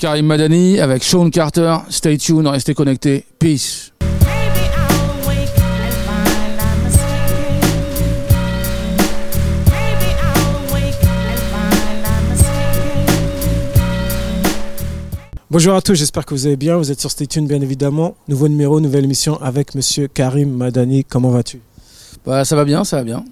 Karim Madani avec Sean Carter. Stay tuned, restez connectés. Peace. Bonjour à tous, j'espère que vous allez bien. Vous êtes sur Stay Tuned, bien évidemment. Nouveau numéro, nouvelle émission avec monsieur Karim Madani. Comment vas-tu? Bah, ça va bien, ça va bien.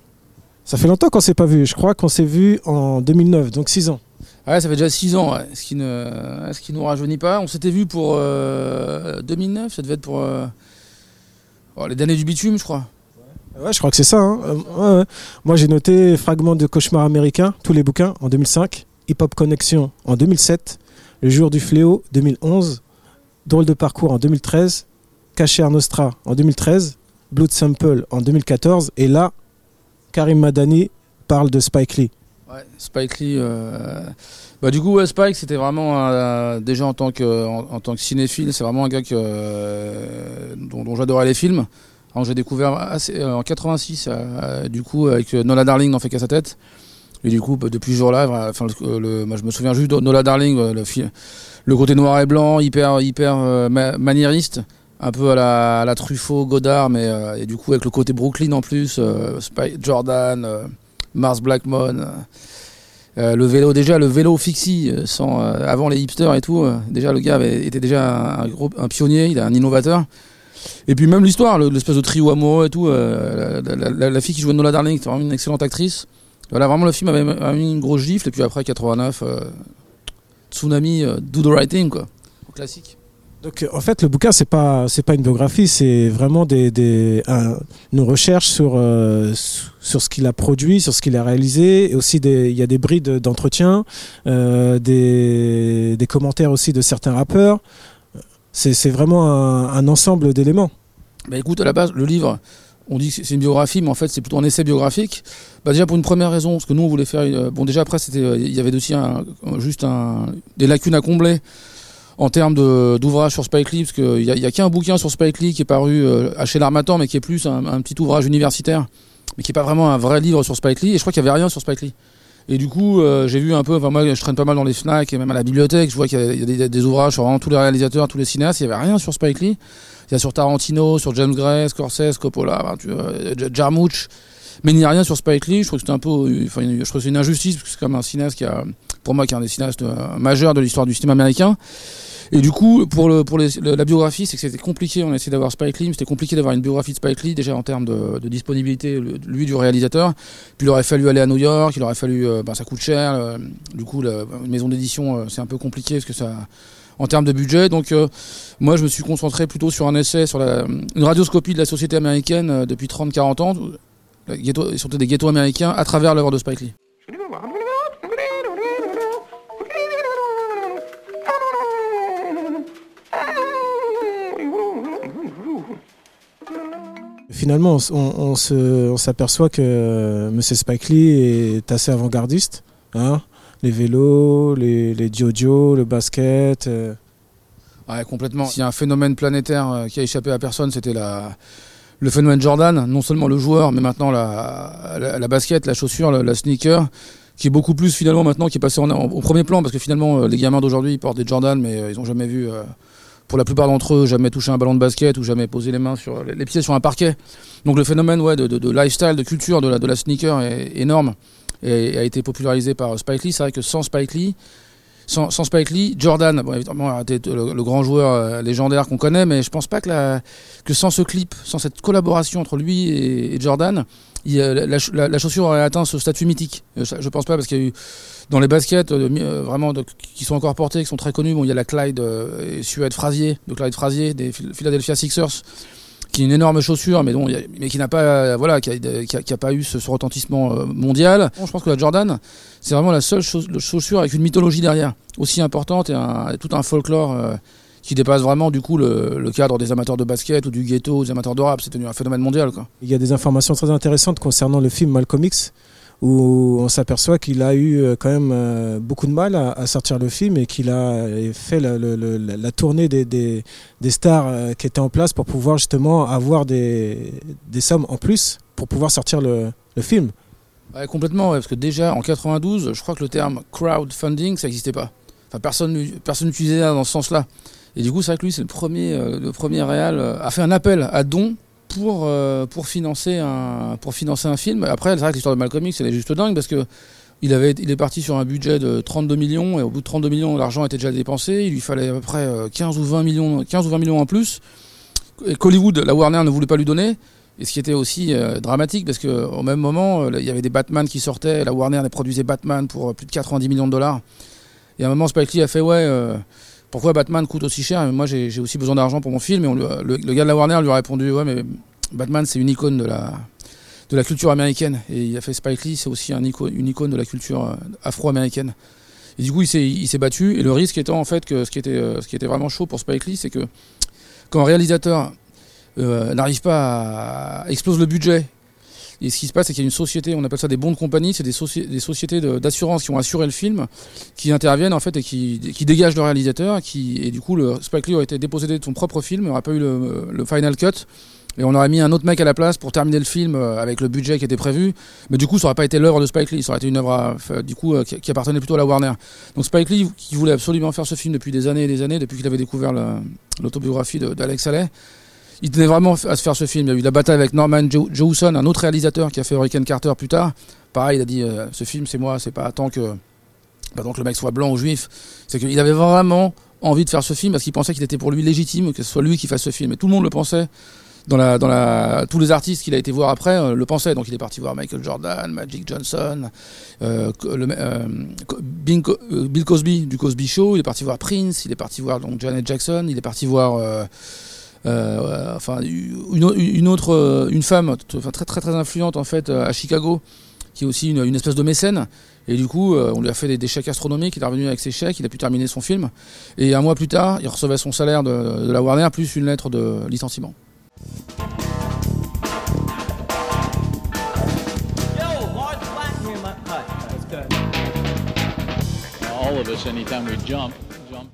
Ça fait longtemps qu'on s'est pas vu. Je crois qu'on s'est vu en 2009, donc 6 ans. Ouais, ça fait déjà 6 ans, ce, qui ne, nous rajeunit pas. On s'était vu pour euh, 2009, ça devait être pour euh, oh, les damnés du bitume, je crois. Ouais, je crois que c'est ça. hein. Euh. Moi, j'ai noté Fragment de cauchemar américain, tous les bouquins, en 2005. Hip Hop Connection en 2007. Le jour du fléau, 2011. Drôle de parcours en 2013. Caché Nostra en 2013. Blood Sample en 2014. Et là, Karim Madani parle de Spike Lee. Ouais, Spike Lee. euh, Bah, du coup, Spike, c'était vraiment euh, déjà en tant que, cinéphile, c'est vraiment un gars euh, dont, j'adorais les films. J'ai découvert assez- en 86, euh, du coup, avec Nola Darling n'en fait qu'à sa tête. Et du coup, bah, depuis ce jour-là, enfin, je me souviens juste de Nola Darling, le, côté noir et blanc, hyper, hyper ma- maniériste, un peu à la, à la Truffaut, Godard, mais et du coup avec le côté Brooklyn en plus, euh, Spike- Jordan, Mars Blackmon. euh, euh, le vélo déjà le vélo fixie euh, avant les hipsters et tout déjà le gars était déjà un, pionnier il est un innovateur. Et puis même l'histoire le- l'espèce de trio amoureux et tout la, fille qui jouait Nola Darling c'était vraiment une excellente actrice. Voilà vraiment le film avait, mis une grosse gifle et puis après 89 euh, Tsunami Do the Right quoi. Classique Donc euh, en fait le bouquin c'est pas pas une biographie c'est vraiment des, des un- une recherche sur euh, sur ce qu'il a produit sur ce qu'il a réalisé et aussi il y a des brides d'entretien euh, des des commentaires aussi de certains rappeurs. C'est vraiment un, ensemble d'éléments. Bah écoute, à la base, le livre, on dit que c'est une biographie, mais en fait c'est plutôt un essai biographique. Bah déjà pour une première raison, parce que nous on voulait faire, bon déjà après c'était, il y avait aussi juste des lacunes à combler en termes d'ouvrage sur Spike Lee, parce qu'il y a, qu'un bouquin sur Spike Lee qui est paru euh, à chez l'Armatan, mais qui est plus un, petit ouvrage universitaire, mais qui est pas vraiment un vrai livre sur Spike Lee. Et je crois qu'il y avait rien sur Spike Lee. Et du coup, euh, j'ai vu un peu, enfin moi je traîne pas mal dans les FNAC et même à la bibliothèque, je vois qu'il y a, des, ouvrages sur vraiment tous les réalisateurs, tous les cinéastes, il y avait rien sur Spike Lee. Il y a sur Tarantino, sur James Gray, Scorsese, Coppola, J- Jarmusch. Mais il n'y a rien sur Spike Lee. Je trouve que c'est un peu, enfin, je trouve c'est une injustice parce que c'est comme un cinéaste qui a, pour moi, qui est un des cinéastes euh, majeurs de l'histoire du cinéma américain. Et du coup, pour le, pour les- le- la biographie, c'est que c'était compliqué. On a essayé d'avoir Spike Lee, mais c'était compliqué d'avoir une biographie de Spike Lee déjà en termes de, de disponibilité, lui du réalisateur. Puis il aurait fallu aller à New York, il aurait fallu, euh, ben, ça coûte cher. euh, du coup, la, maison d'édition, c'est un peu compliqué parce que ça, en termes de budget. Donc, moi, je me suis concentré plutôt sur un essai sur la, une radioscopie de la société américaine depuis 30-40 ans, ghetto, surtout des ghettos américains, à travers l'œuvre de Spike Lee. finalement on, on- s'aperçoit que euh, Monsieur Spike Lee est assez avant-gardiste hein les vélos les les jojo le basket euh, Ouais, complètement. S'il y a un phénomène planétaire euh, qui a échappé à personne, c'était la, le phénomène Jordan. Non seulement le joueur, mais maintenant la, la, basket, la chaussure, la, sneaker, qui est beaucoup plus finalement maintenant, qui est passé en- au premier plan, parce que finalement, euh, les gamins d'aujourd'hui, portent des Jordan, mais euh, ils ont jamais vu, euh, pour la plupart d'entre eux, jamais touché un ballon de basket ou jamais posé les mains sur les, pieds sur un parquet. Donc le phénomène ouais, de, lifestyle, de culture de la, de la sneaker est énorme et a été popularisé par Spike Lee. C'est vrai que sans Spike Lee, sans, sans Spike Lee, Jordan, bon, évidemment, le, le grand joueur euh, légendaire qu'on connaît, mais je pense pas que, la, que sans ce clip, sans cette collaboration entre lui et, et Jordan, il, la, la- la chaussure aurait atteint ce statut mythique. Euh, Je pense pas parce qu'il y a eu dans les baskets euh, vraiment qui sont encore portés, qui sont très connus. Bon, il y a la Clyde euh, Suède Frasier, de Clyde Frasier des Phil- Philadelphia Sixers, qui est une énorme chaussure, mais, mais qui n'a pas, voilà, qui a, pas eu ce, retentissement euh, mondial. Je pense que la Jordan, c'est vraiment la seule chauss- le chaussure avec une mythologie derrière, aussi importante et, tout un folklore euh, qui dépasse vraiment du coup le, cadre des amateurs de basket ou du ghetto, ou des amateurs de rap. C'est devenu un phénomène mondial, il y a des informations très intéressantes concernant le film Malcolm X où on s'aperçoit qu'il a eu euh, quand même euh, beaucoup de mal à, sortir le film et qu'il a euh, fait la, tournée des, stars qui étaient en place pour pouvoir justement avoir des, sommes en plus pour pouvoir sortir le, film. Complètement, parce que déjà en 92, je crois que le terme crowdfunding, ça n'existait pas. Enfin, personne personne n'utilisait ça dans ce sens-là. Et du coup, c'est vrai que lui, c'est le premier, le premier réal a fait un appel à dons pour, euh, pour, financer un, pour financer un film. Après, c'est vrai que l'histoire de Malcolm X, elle est juste dingue parce que il, avait, il est parti sur un budget de 32 millions et au bout de 32 millions, l'argent était déjà dépensé. Il lui fallait à peu près euh, 15 ou 20 millions, 15 ou 20 millions en plus. Et qu'Hollywood, la Warner ne voulait pas lui donner. Et ce qui était aussi euh, dramatique parce que au même moment, euh, il y avait des Batman qui sortaient. La Warner produisait Batman pour euh, plus de 90 millions de dollars. Et à un moment, Spike Lee a fait ouais. euh, pourquoi Batman coûte aussi cher Moi, j'ai aussi besoin d'argent pour mon film. Et le, gars de la Warner lui a répondu Ouais, mais Batman, c'est une icône de la, culture américaine. Et il a fait Spike Lee, c'est aussi une icône de la culture euh, afro-américaine. Et du coup, il s'est battu. Et le risque étant, en fait, que ce qui était, euh, vraiment chaud pour Spike Lee, c'est que quand un réalisateur euh, n'arrive pas à explose le budget. Et ce qui se passe, c'est qu'il y a une société, on appelle ça des bons de compagnie, c'est des, soci- des sociétés d'assurance qui ont assuré le film, qui interviennent en fait et qui, qui dégagent le réalisateur. Qui, et du coup, Spike Lee aurait été dépossédé de son propre film, il n'aurait pas eu le, final cut. Et on aurait mis un autre mec à la place pour terminer le film euh, avec le budget qui était prévu. Mais du coup, ça aurait pas été l'œuvre de Spike Lee, ça aurait été une œuvre enfin, du coup, euh, qui, appartenait plutôt à la Warner. Donc Spike Lee, qui voulait absolument faire ce film depuis des années et des années, depuis qu'il avait découvert l'autobiographie d'Alex Haley, il tenait vraiment à se faire ce film. Il y a eu la bataille avec Norman Jewison, un autre réalisateur qui a fait Hurricane Carter plus tard. Pareil, il a dit euh, ce film c'est moi, c'est pas tant que pas tant que le mec soit blanc ou juif. C'est qu'il avait vraiment envie de faire ce film parce qu'il pensait qu'il était pour lui légitime que ce soit lui qui fasse ce film. Et tout le monde le pensait. Dans la, dans la, tous les artistes qu'il a été voir après euh, le pensaient. Donc il est parti voir Michael Jordan, Magic Johnson, euh, Bill Cosby du Cosby Show. Il est parti voir Prince. Il est parti voir donc Janet Jackson. Il est parti voir euh, enfin une, au- une autre euh, une femme enfin, très très très influente en fait euh, à Chicago qui est aussi une, une espèce de mécène. Et du coup on lui a fait des, des chèques astronomiques. Il est revenu avec ses chèques. Il a pu terminer son film. Et un mois plus tard il recevait son salaire de, de la Warner plus une lettre de licenciement. All of us, anytime we jump.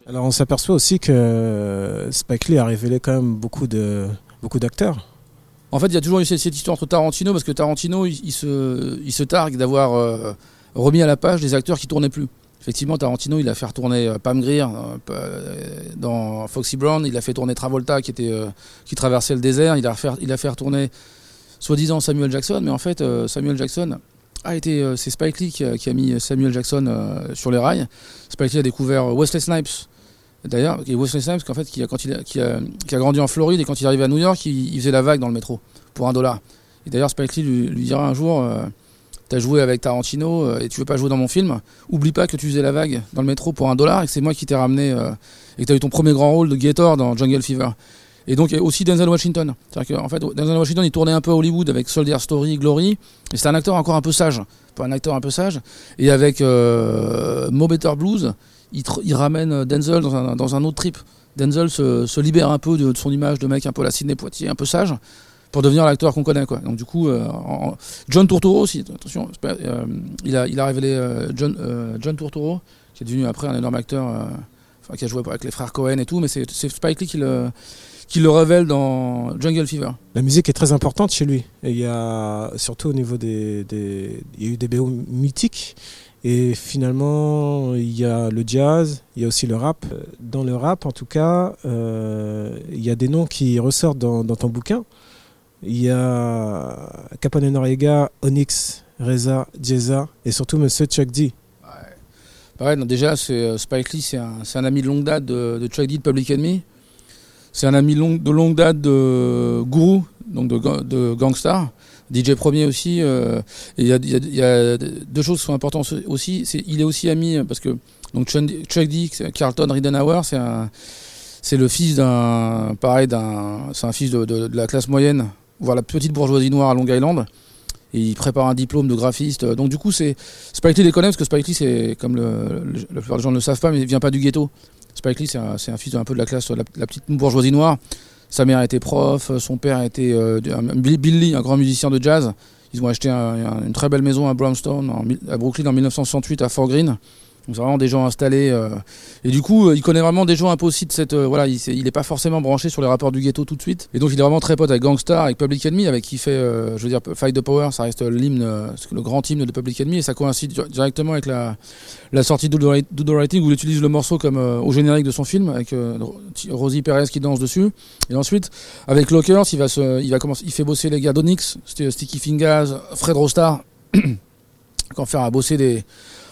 Alors on s'aperçoit aussi que Spike Lee a révélé quand même beaucoup de beaucoup d'acteurs. En fait, il y a toujours eu cette, histoire entre Tarantino, parce que Tarantino, il, se, il targue d'avoir euh, remis à la page des acteurs qui tournaient plus. Effectivement, Tarantino, il a fait retourner euh, Pam Grier euh, dans Foxy Brown, il a fait tourner Travolta qui, traversait le désert, il a fait, il soi-disant Samuel Jackson, mais en fait, Samuel Jackson a été. c'est Spike Lee qui a, qui a mis Samuel Jackson sur les rails. Spike Lee a découvert Wesley Snipes. D'ailleurs, Wesley Snipes, qu'en fait, qui a, quand il a, grandi en Floride et quand il arrivait à New York, il, faisait la vague dans le métro pour un dollar. Et d'ailleurs, Spike Lee lui, lui dira un jour euh, T'as joué avec Tarantino euh, et tu veux pas jouer dans mon film Oublie pas que tu faisais la vague dans le métro pour un dollar et que c'est moi qui t'ai ramené euh, et que t'as eu ton premier grand rôle de Gator dans Jungle Fever. Et donc, aussi Denzel Washington. C'est-à-dire fait, Denzel Washington, il tournait un peu à Hollywood avec Soldier Story, Glory. Et c'était un acteur encore un peu sage. Pas un acteur un peu sage. Et avec Mo Better Blues, il, ramène Denzel dans un, autre trip. Denzel se, libère un peu de, son image de mec un peu la Sidney Poitier, un peu sage, pour devenir l'acteur qu'on connaît. Quoi. Donc du coup, euh, John Turturro aussi, attention, euh, il, a, révélé euh, John, euh, John Turturro, qui est devenu après un énorme acteur, euh, qui a joué avec les frères Cohen et tout, mais c'est Spike Lee qui le, révèle dans Jungle Fever. La musique est très importante chez lui. Et il y a surtout au niveau des il y a eu des BO mythiques. Et finalement, il y a le jazz, il y a aussi le rap. Dans le rap, en tout cas, euh, il y a des noms qui ressortent dans, ton bouquin. Il y a Capone Noriega, Onyx, Reza, Jeza et surtout Monsieur Chuck D. Pareil, non, déjà, euh, Spike Lee, c'est un, ami de longue date de, Chuck D de Public Enemy. C'est un ami de longue date de Guru, donc de, de Gangstar. DJ Premier aussi. euh, il y a, deux choses qui sont importantes aussi. Il est aussi ami, parce que donc Chuck D, Carlton Ridenhour, c'est le fils d'un, pareil, d'un, c'est un fils de, la classe moyenne, voire la petite bourgeoisie noire à Long Island. Et il prépare un diplôme de graphiste. Donc du coup, c'est Spike Lee les connaît parce que Spike Lee, c'est comme la plupart des gens ne le savent pas, mais il vient pas du ghetto. Spike Lee, c'est un, fils un peu de la classe, la, la petite bourgeoisie noire. Sa mère était prof, son père était euh, un- un- grand musicien de jazz. Ils ont acheté un- un- une très belle maison à Brownstone, à Brooklyn en 1968 à Fort Greene. Donc c'est vraiment des gens installés. euh, et du coup, euh, il connaît vraiment des gens un euh, voilà, il, il est pas forcément branché sur les rapports du ghetto tout de suite. Et donc il est vraiment très pote avec Gangstar, avec Public Enemy, avec qui fait, euh, je veux dire, Fight the Power, ça reste l'hymne, euh, le grand hymne de Public Enemy, et ça coïncide di- directement avec la, sortie de Do the Writing où il utilise le morceau comme au générique de son film, avec Rosie Perez qui danse dessus. Et ensuite, avec Lockers, il va se, il va commencer, il fait bosser les gars d'Onyx, St- Sticky Fingers, Fred Rostar, quand faire à bosser des.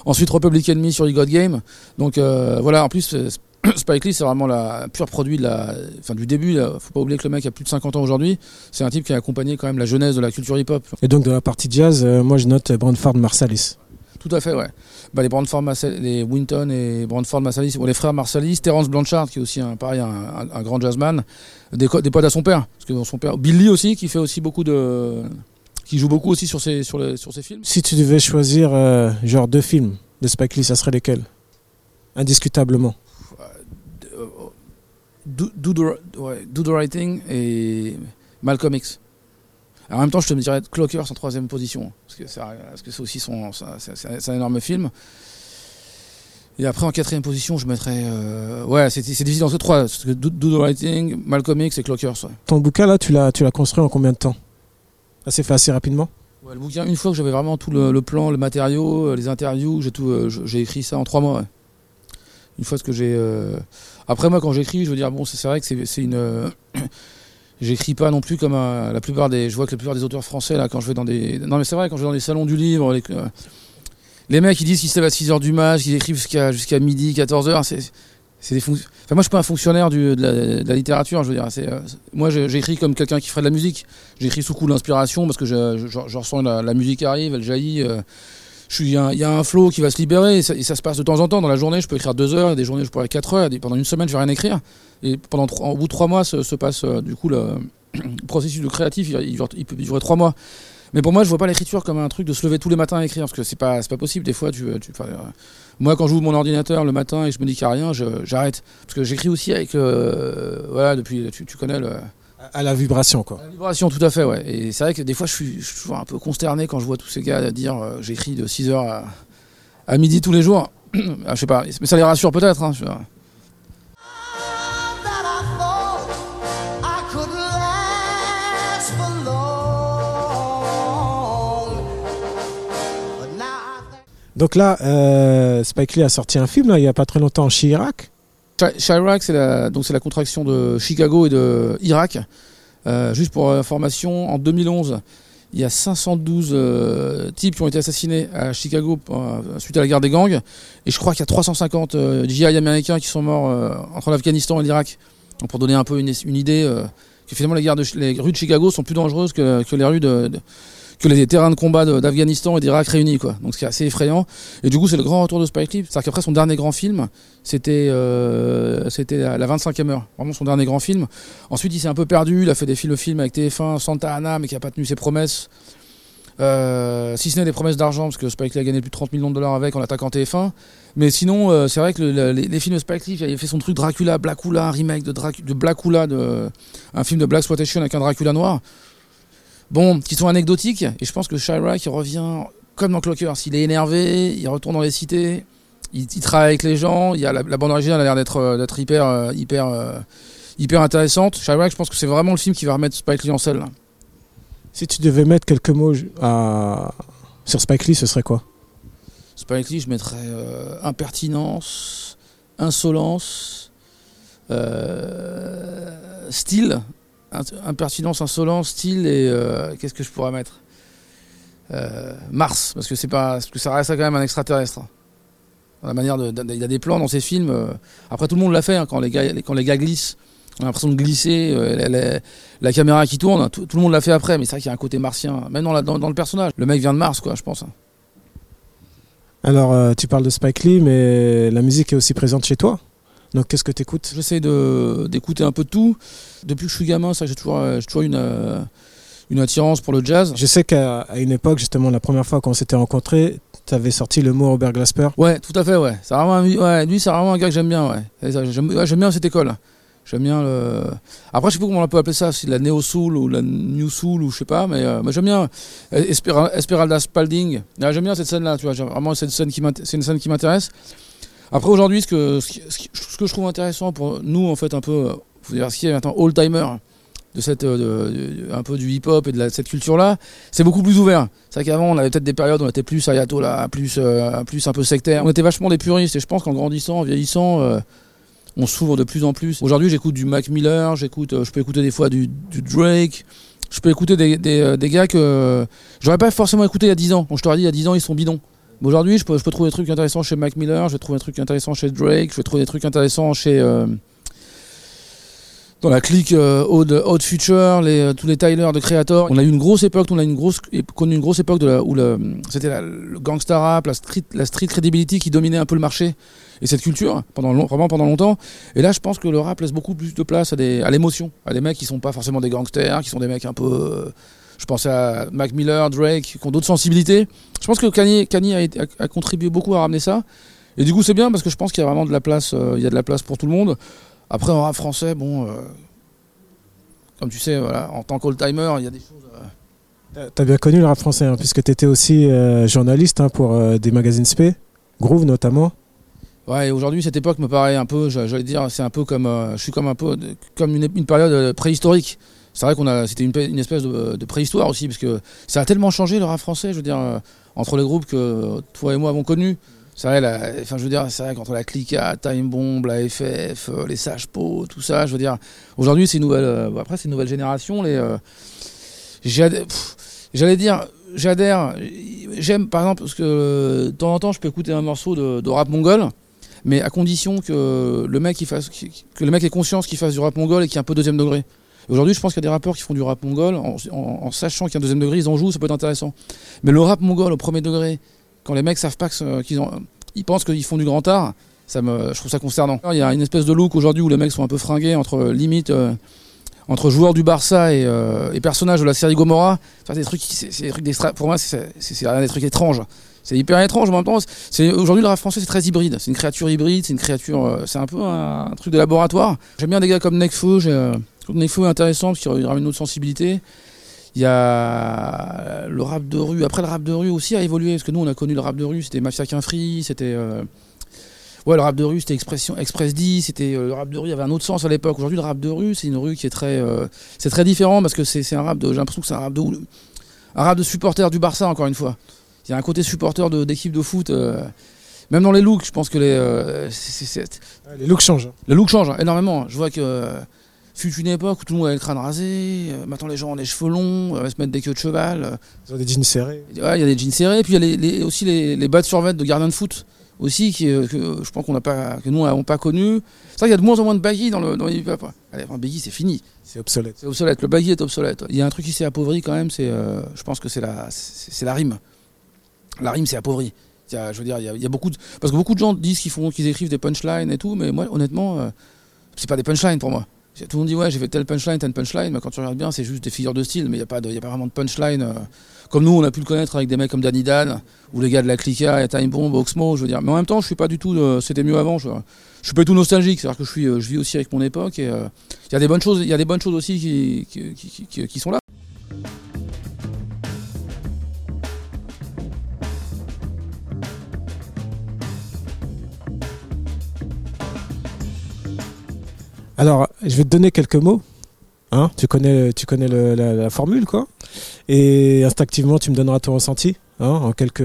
Ensuite, Republic Enemy sur God Game. Donc euh, voilà, en plus, euh, Spike Lee, c'est vraiment la pure produit de la, enfin, du début. Là. Faut pas oublier que le mec a plus de 50 ans aujourd'hui. C'est un type qui a accompagné quand même la jeunesse de la culture hip-hop. Et donc, dans la partie jazz, euh, moi, je note Brandford Marsalis. Tout à fait, ouais. Bah, les Brandford, Marsal- les Winton et Brandford Marsalis, bon, les frères Marsalis, Terence Blanchard, qui est aussi un, pareil, un, un- un grand jazzman, des, des potes à son père. Parce que son père, Billy aussi, qui fait aussi beaucoup de, qui joue beaucoup aussi sur ses, sur les, sur ses films. Si tu devais choisir, euh, genre, deux films de Spike Lee, ça serait lesquels? Indiscutablement. Euh, Do, do, the, ouais, Do the Writing et Malcolm X. Alors, en même temps, je te dirais Clockers en troisième position, parce que c'est parce que c'est aussi son, c'est un énorme film. Et après, en quatrième position, je mettrais. euh, ouais, c'est difficile ces trois. Do, Do the Writing, Malcolm X et Clockers. Ouais. Ton bouquin, là, tu l'as, tu l'as construit en combien de temps? Ça s'est fait assez rapidement le bouquin, une fois que j'avais vraiment tout le, plan, le matériau, euh, les interviews, j'ai tout, euh, j'ai écrit ça en trois mois. Une fois que j'ai. euh, Après moi, quand j'écris, je veux dire bon, c'est vrai que c'est une. J'écris pas non plus comme la plupart des. Je vois que la plupart des auteurs français là, quand je vais dans des. Non mais c'est vrai, quand je vais dans des salons du livre, les, mecs ils disent qu'ils se lèvent à 6h du match, qu'ils écrivent jusqu'à midi, 14h. C'est c'est des Enfin, moi, je suis pas un fonctionnaire de, la, littérature. Je veux dire, euh, moi, j'écris comme quelqu'un qui ferait de la musique. J'écris sous coup de l'inspiration parce que je, ressens la, la musique arrive, elle jaillit. euh, il y, a un- flow qui va se libérer et ça, et se passe de temps en temps. Dans la journée, je peux écrire deux heures, a des journées, je pourrais quatre heures. et pendant une semaine, je vais rien écrire. Et pendant au bout de trois mois, se, se passe euh, du coup le, processus de créatif. Il, peut durer trois mois. Mais pour moi, je vois pas l'écriture comme un truc de se lever tous les matins à écrire parce que c'est pas, pas possible. Des fois, tu, euh, moi, quand j'ouvre mon ordinateur le matin et je me dis qu'il n'y a rien, j'arrête parce que j'écris aussi avec, euh, voilà, depuis, tu, tu connais le, À la vibration, quoi. la vibration, tout à fait, ouais. Et c'est vrai que des fois, je suis, je suis toujours un peu consterné quand je vois tous ces gars dire euh, j'écris de 6h à, à midi tous les jours. Ah, je sais pas, mais ça les rassure peut-être. Hein, Donc là, euh, Spike Lee a sorti un film, là, il y a pas très longtemps, Chirac. Chi- Chirac, c'est la, la contraction de Chicago et de Irak. Euh, juste pour information, en 2011, il y a 512 euh, types qui ont été assassinés à Chicago suite à la guerre des gangs. Et je crois qu'il y a 350 euh, GI américains qui sont morts entre l'Afghanistan et l'Irak. Pour donner un peu une, idée, que finalement les rues de Chicago sont plus dangereuses que, que les rues de, de- que les terrains de combat d'Afghanistan et d'Irak réunis. Quoi. Donc c'est assez effrayant. Et du coup, c'est le grand retour de Spike Lee. C'est-à-dire qu'après son dernier grand film, c'était euh, c'était la, la 25e heure, vraiment son dernier grand film. Ensuite, il s'est un peu perdu, il a fait des films-films avec TF1, Santa Ana, mais qui n'a pas tenu ses promesses. Euh, si ce n'est des promesses d'argent, parce que Spike Lee a gagné plus de 30 millions de dollars avec en attaquant TF1. Mais sinon, euh, c'est vrai que le- le- les, films de Spike Lee, il avait fait son truc Dracula, Blackula, un remake de, Drac- de Blackula, de, un film de Black Exploitation avec un Dracula noir. Bon, qui sont anecdotiques, et je pense que Chirac, il revient comme dans Clockers. Il est énervé, il retourne dans les cités, il, il travaille avec les gens, il y a la, la bande originale a l'air d'être euh, d'être hyper, euh, hyper, euh, hyper intéressante. Chirac, je pense que c'est vraiment le film qui va remettre Spike Lee en selle. là. Si tu devais mettre quelques mots à... sur Spike Lee, ce serait quoi? Spike Lee, je mettrais euh, impertinence, insolence, euh, style, impertinence, insolence, style et euh, qu'est-ce que je pourrais mettre? Euh, Mars, parce que c'est pas, parce que ça reste quand même un extraterrestre. hein. La manière il y a des plans dans ces films. euh, après, tout le monde l'a fait hein, quand les gars, quand les gars glissent. On a l'impression de glisser, la, caméra qui tourne, tout, tout le monde l'a fait après, mais c'est vrai qu'il y a un côté martien, même dans, dans- le personnage. Le mec vient de Mars, quoi, je pense. hein. Alors, tu parles de Spike Lee, mais la musique est aussi présente chez toi? Donc, qu'est-ce que tu écoutes J'essaie d'écouter un peu de tout. Depuis que je suis gamin, ça j'ai toujours, euh, toujours une, euh, une attirance pour le jazz. Je sais qu'à une époque, justement, la première fois qu'on s'était rencontrés, tu avais sorti le mot Robert Glasper. Ouais, tout à fait, ouais. C'est vraiment un- ouais, lui, c'est vraiment un gars que j'aime bien, ouais. J'aime ouais, bien cette école. J'aime bien le. Après, je sais pas comment on peut appeler ça, si la Neo Soul ou la New Soul ou je sais pas, mais euh, j'aime bien Espera- Esmeralda Spalding. J'aime bien cette scène-là, tu vois. Vraiment, c'est une scène qui m'intéresse. Après, aujourd'hui, ce que, ce, que je trouve intéressant pour nous, en fait, un peu, euh, faut dire, ce qui est maintenant old-timer de cette, euh, un peu du hip-hop et de cette culture-là, c'est beaucoup plus ouvert. C'est vrai qu'avant, on avait peut-être des périodes où on était plus ayatollah, plus, euh, plus un peu sectaire. On était vachement des puristes et je pense qu'en grandissant, en vieillissant, euh, on s'ouvre de plus en plus. Aujourd'hui, j'écoute du Mac Miller, j'écoute, euh, je peux écouter des fois du, Drake, je peux écouter des, des, euh, gars que euh, j'aurais pas forcément écouté il y a 10 ans. Je t'aurais dit, il y a 10 ans, ils sont bidons. Aujourd'hui, je peux, trouver des trucs intéressants chez Mac Miller, je vais trouver des trucs intéressants chez Drake, je vais trouver des trucs intéressants chez. euh, dans la clique euh, Future, euh, tous les Tyler de Creator. On a eu une grosse époque, on a une grosse, connu une grosse époque où c'était le gangsta rap, la street, la street credibility qui dominait un peu le marché et cette culture pendant vraiment pendant longtemps. Et là, je pense que le rap laisse beaucoup plus de place à l'émotion, à des mecs qui sont pas forcément des gangsters, qui sont des mecs un peu. euh, je pense à Mac Miller, Drake, qui ont d'autres sensibilités. Je pense que Kanye, Kanye a, été- a- a contribué beaucoup à ramener ça. Et du coup, c'est bien parce que je pense qu'il y a vraiment de la place, euh, il y a de la place pour tout le monde. Après, en rap français, bon, euh, comme tu sais, voilà, en tant qu'old-timer, il y a des choses. euh, T'as- bien connu le rap français, hein, puisque t'étais aussi journaliste hein, pour des magazines spé, Groove notamment. Ouais, et aujourd'hui, cette époque me paraît un peu, j'a- j'allais dire, c'est un peu comme, je suis comme un peu, comme une, une période préhistorique. C'est vrai qu'on a, c'était une, espèce de, de préhistoire aussi, parce que ça a tellement changé le rap français, je veux dire, euh, entre les groupes que toi et moi avons connus. C'est vrai, je veux dire, c'est vrai qu'entre la Clica, Time Bomb, la FF, euh, les Sage Po, tout ça, je veux dire, aujourd'hui, c'est une nouvelle, euh, après, c'est une nouvelle génération, les, euh, j'allais dire, j'adhère, j'aime, par exemple, parce que euh, de temps en temps, je peux écouter un morceau de, de rap mongol, mais à condition que le mec il fasse que le mec ait conscience qu'il fasse du rap mongol et qu'il y ait un peu deuxième degré. Aujourd'hui, je pense qu'il y a des rappeurs qui font du rap mongol en, sachant qu'il y a un deuxième degré, ils en jouent, ça peut être intéressant. Mais le rap mongol au premier degré, quand les mecs savent pas qu'ils ont, ils pensent qu'ils font du grand art, ça me, je trouve ça concernant. Il y a une espèce de look aujourd'hui où les mecs sont un peu fringués entre euh, limite euh, entre joueurs du Barça et, euh, et personnages de la série Gomorrah. Enfin, des trucs, c'est c'est des trucs. Pour moi, c'est c'est- c'est rien des trucs étranges. C'est hyper étrange, mais en même temps, c'est aujourd'hui le rap français c'est très hybride. C'est une créature hybride, c'est une créature, c'est un peu un, un truc de laboratoire. J'aime bien des gars comme Nekfeu. j'ai, Nekfeu est intéressant parce qu'il ramène une autre sensibilité. Il y a le rap de rue. Après, le rap de rue aussi a évolué parce que nous, on a connu le rap de rue. C'était Mafia Qu'un Free, c'était. euh, Ouais, le rap de rue, c'était Expression, Express 10, c'était euh, le rap de rue, il y avait un autre sens à l'époque. Aujourd'hui, le rap de rue, c'est une rue qui est très, euh, c'est très différent parce que c'est un rap de, j'ai l'impression que c'est un rap de, un rap de supporter du Barça encore une fois. Il y a un côté supporter de- d'équipe de, foot, euh, même dans les looks, je pense que les, Les looks changent. hein. le look change hein, énormément. Je vois que fut une époque où tout le monde avait le crâne rasé, euh, maintenant les gens ont les cheveux longs, euh, se mettent des queues de cheval. euh, Ils ont des jeans serrés. Ouais, il y a des jeans serrés, puis il y a les, les- aussi les, les bas de survêt de gardien de foot aussi qui, euh, que je pense qu'on n'a pas, que nous n'avons pas connu. C'est vrai qu'il y a de moins en moins de baggy dans le dans les hip-hop. Allez, enfin, baggy c'est fini, C'est obsolète. c'est obsolète. Le baggy est obsolète. Il y a un truc qui s'est appauvri quand même, c'est, euh, je pense que c'est la, c'est la rime. La rime s'est appauvrie. Il y a- je veux dire, il y, a, il y a beaucoup de, parce que beaucoup de gens disent qu'ils font, qu'ils écrivent des punchlines et tout, mais moi honnêtement, euh, c'est pas des punchlines pour moi. Tout le monde dit ouais j'ai fait tel punchline, tel punchline, mais quand tu regardes bien c'est juste des figures de style, mais il n'y a, pas a pas vraiment de punchline. euh, comme nous on a pu le connaître avec des mecs comme Danny Dan, ou les gars de la Clica, et Time Bomb, Oxmo, je veux dire. Mais en même temps je suis pas du tout, euh, c'était mieux avant, je, je suis pas du tout nostalgique, c'est-à-dire que je, suis, euh, je vis aussi avec mon époque, et euh, il y a des bonnes choses, y a des bonnes choses aussi qui- qui sont là. Alors, je vais te donner quelques mots. Hein tu connais, tu connais le- la, la formule, quoi. Et instinctivement, tu me donneras ton ressenti, hein, en quelques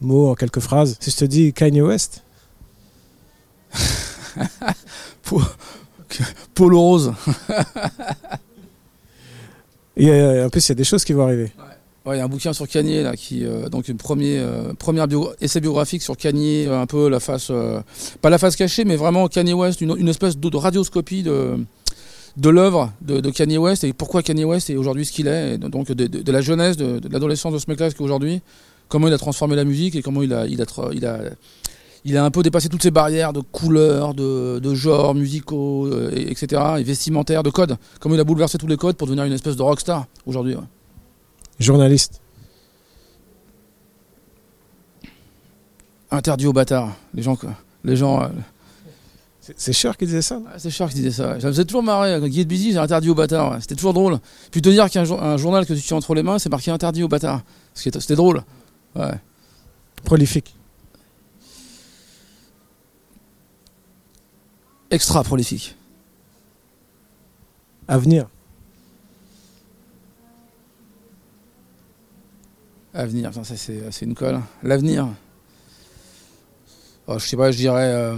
mots, en quelques phrases. Si je te dis Kanye West, Polo rose. et en plus, il y a des choses qui vont arriver. Ouais, il y a un bouquin sur Kanye là qui euh, donc une premier euh, première bio- essai biographique sur Kanye, euh, un peu la face euh, pas la face cachée mais vraiment Kanye West, une, une espèce de, de radioscopie de de l'œuvre de, de Kanye West et pourquoi Kanye West est aujourd'hui ce qu'il est, donc de, de- la jeunesse, de, l'adolescence de ce mec-là jusqu'aujourd'hui, comment il a transformé la musique et comment il a il a il a il a un peu dépassé toutes ces barrières de couleurs, de, de genres musicaux, euh, et- etc., et vestimentaires, de codes. Comment il a bouleversé tous les codes pour devenir une espèce de rockstar aujourd'hui. ouais. Journaliste, interdit aux bâtards. Les gens. Les gens. euh, C'est- cher qui disait ça. Ah, c'est cher qui disait ça. Ça me faisait toujours marrer. Guy est busy, j'ai interdit au bâtard. ouais. C'était toujours drôle. Puis te dire qu'un un journal que tu tiens entre les mains, c'est marqué interdit au bâtard. C'était c'était drôle. Ouais. Prolifique. Extra prolifique. Avenir. Avenir, ça c'est une colle. L'avenir. Oh, je sais pas, je dirais. euh,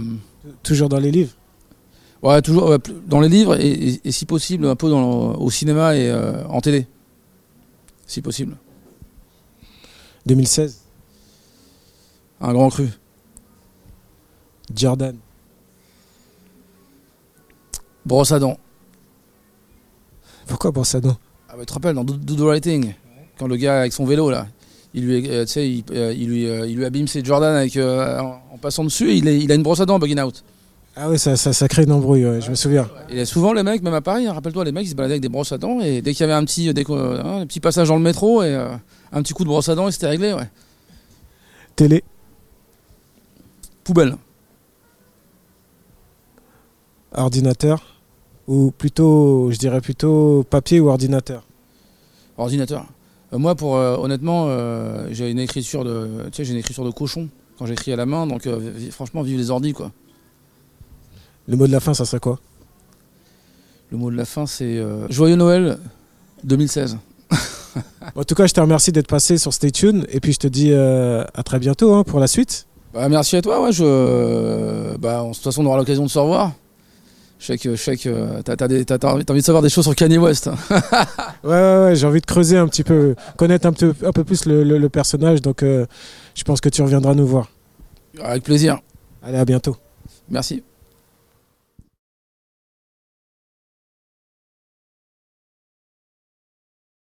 Toujours dans les livres. Ouais, toujours ouais, dans les livres et, et- et si possible un peu dans, au cinéma et euh, en télé. Si possible. 2016. Un grand cru. Jordan. Brosse à dents. Pourquoi pour ça non Ah bah, tu te rappelles dans Do Do the Right Thing, quand le gars avec son vélo là, il lui, euh, il, euh, il lui, euh, il lui abîme ses Jordan avec, en, en passant dessus, il, est- il a une brosse à dents bugging out. Ah oui, ça, ça, ça crée une embrouille, ouais, je me souviens. Et souvent les mecs, même à Paris, hein, rappelle-toi, les mecs ils se baladaient avec des brosses à dents et dès qu'il y avait un petit, dès un petit passage dans le métro et un petit coup de brosse à dents et c'était réglé, ouais. Télé. Poubelle. Ordinateur. Ou plutôt, je dirais plutôt papier ou ordinateur. Ordinateur. Euh, moi, pour euh, honnêtement, euh, j'ai une écriture de, tu sais, j'ai une écriture de cochon quand j'écris à la main, donc franchement, vive les ordis quoi. Le mot de la fin, ça serait quoi? Le mot de la fin, c'est euh, joyeux Noël 2016. En tout cas, je te remercie d'être passé sur Stay Tuned. Et puis, je te dis euh, à très bientôt hein, pour la suite. Bah, merci à toi. Ouais, je, bah, on- de toute façon, on aura l'occasion de se revoir. T'as, envie de savoir des choses sur Kanye West. Ouais, ouais, ouais, j'ai envie de creuser un petit peu, connaître un peu, un peu plus le, le- le personnage. Donc, euh, je pense que tu reviendras nous voir. Avec plaisir. Allez, à bientôt. Merci.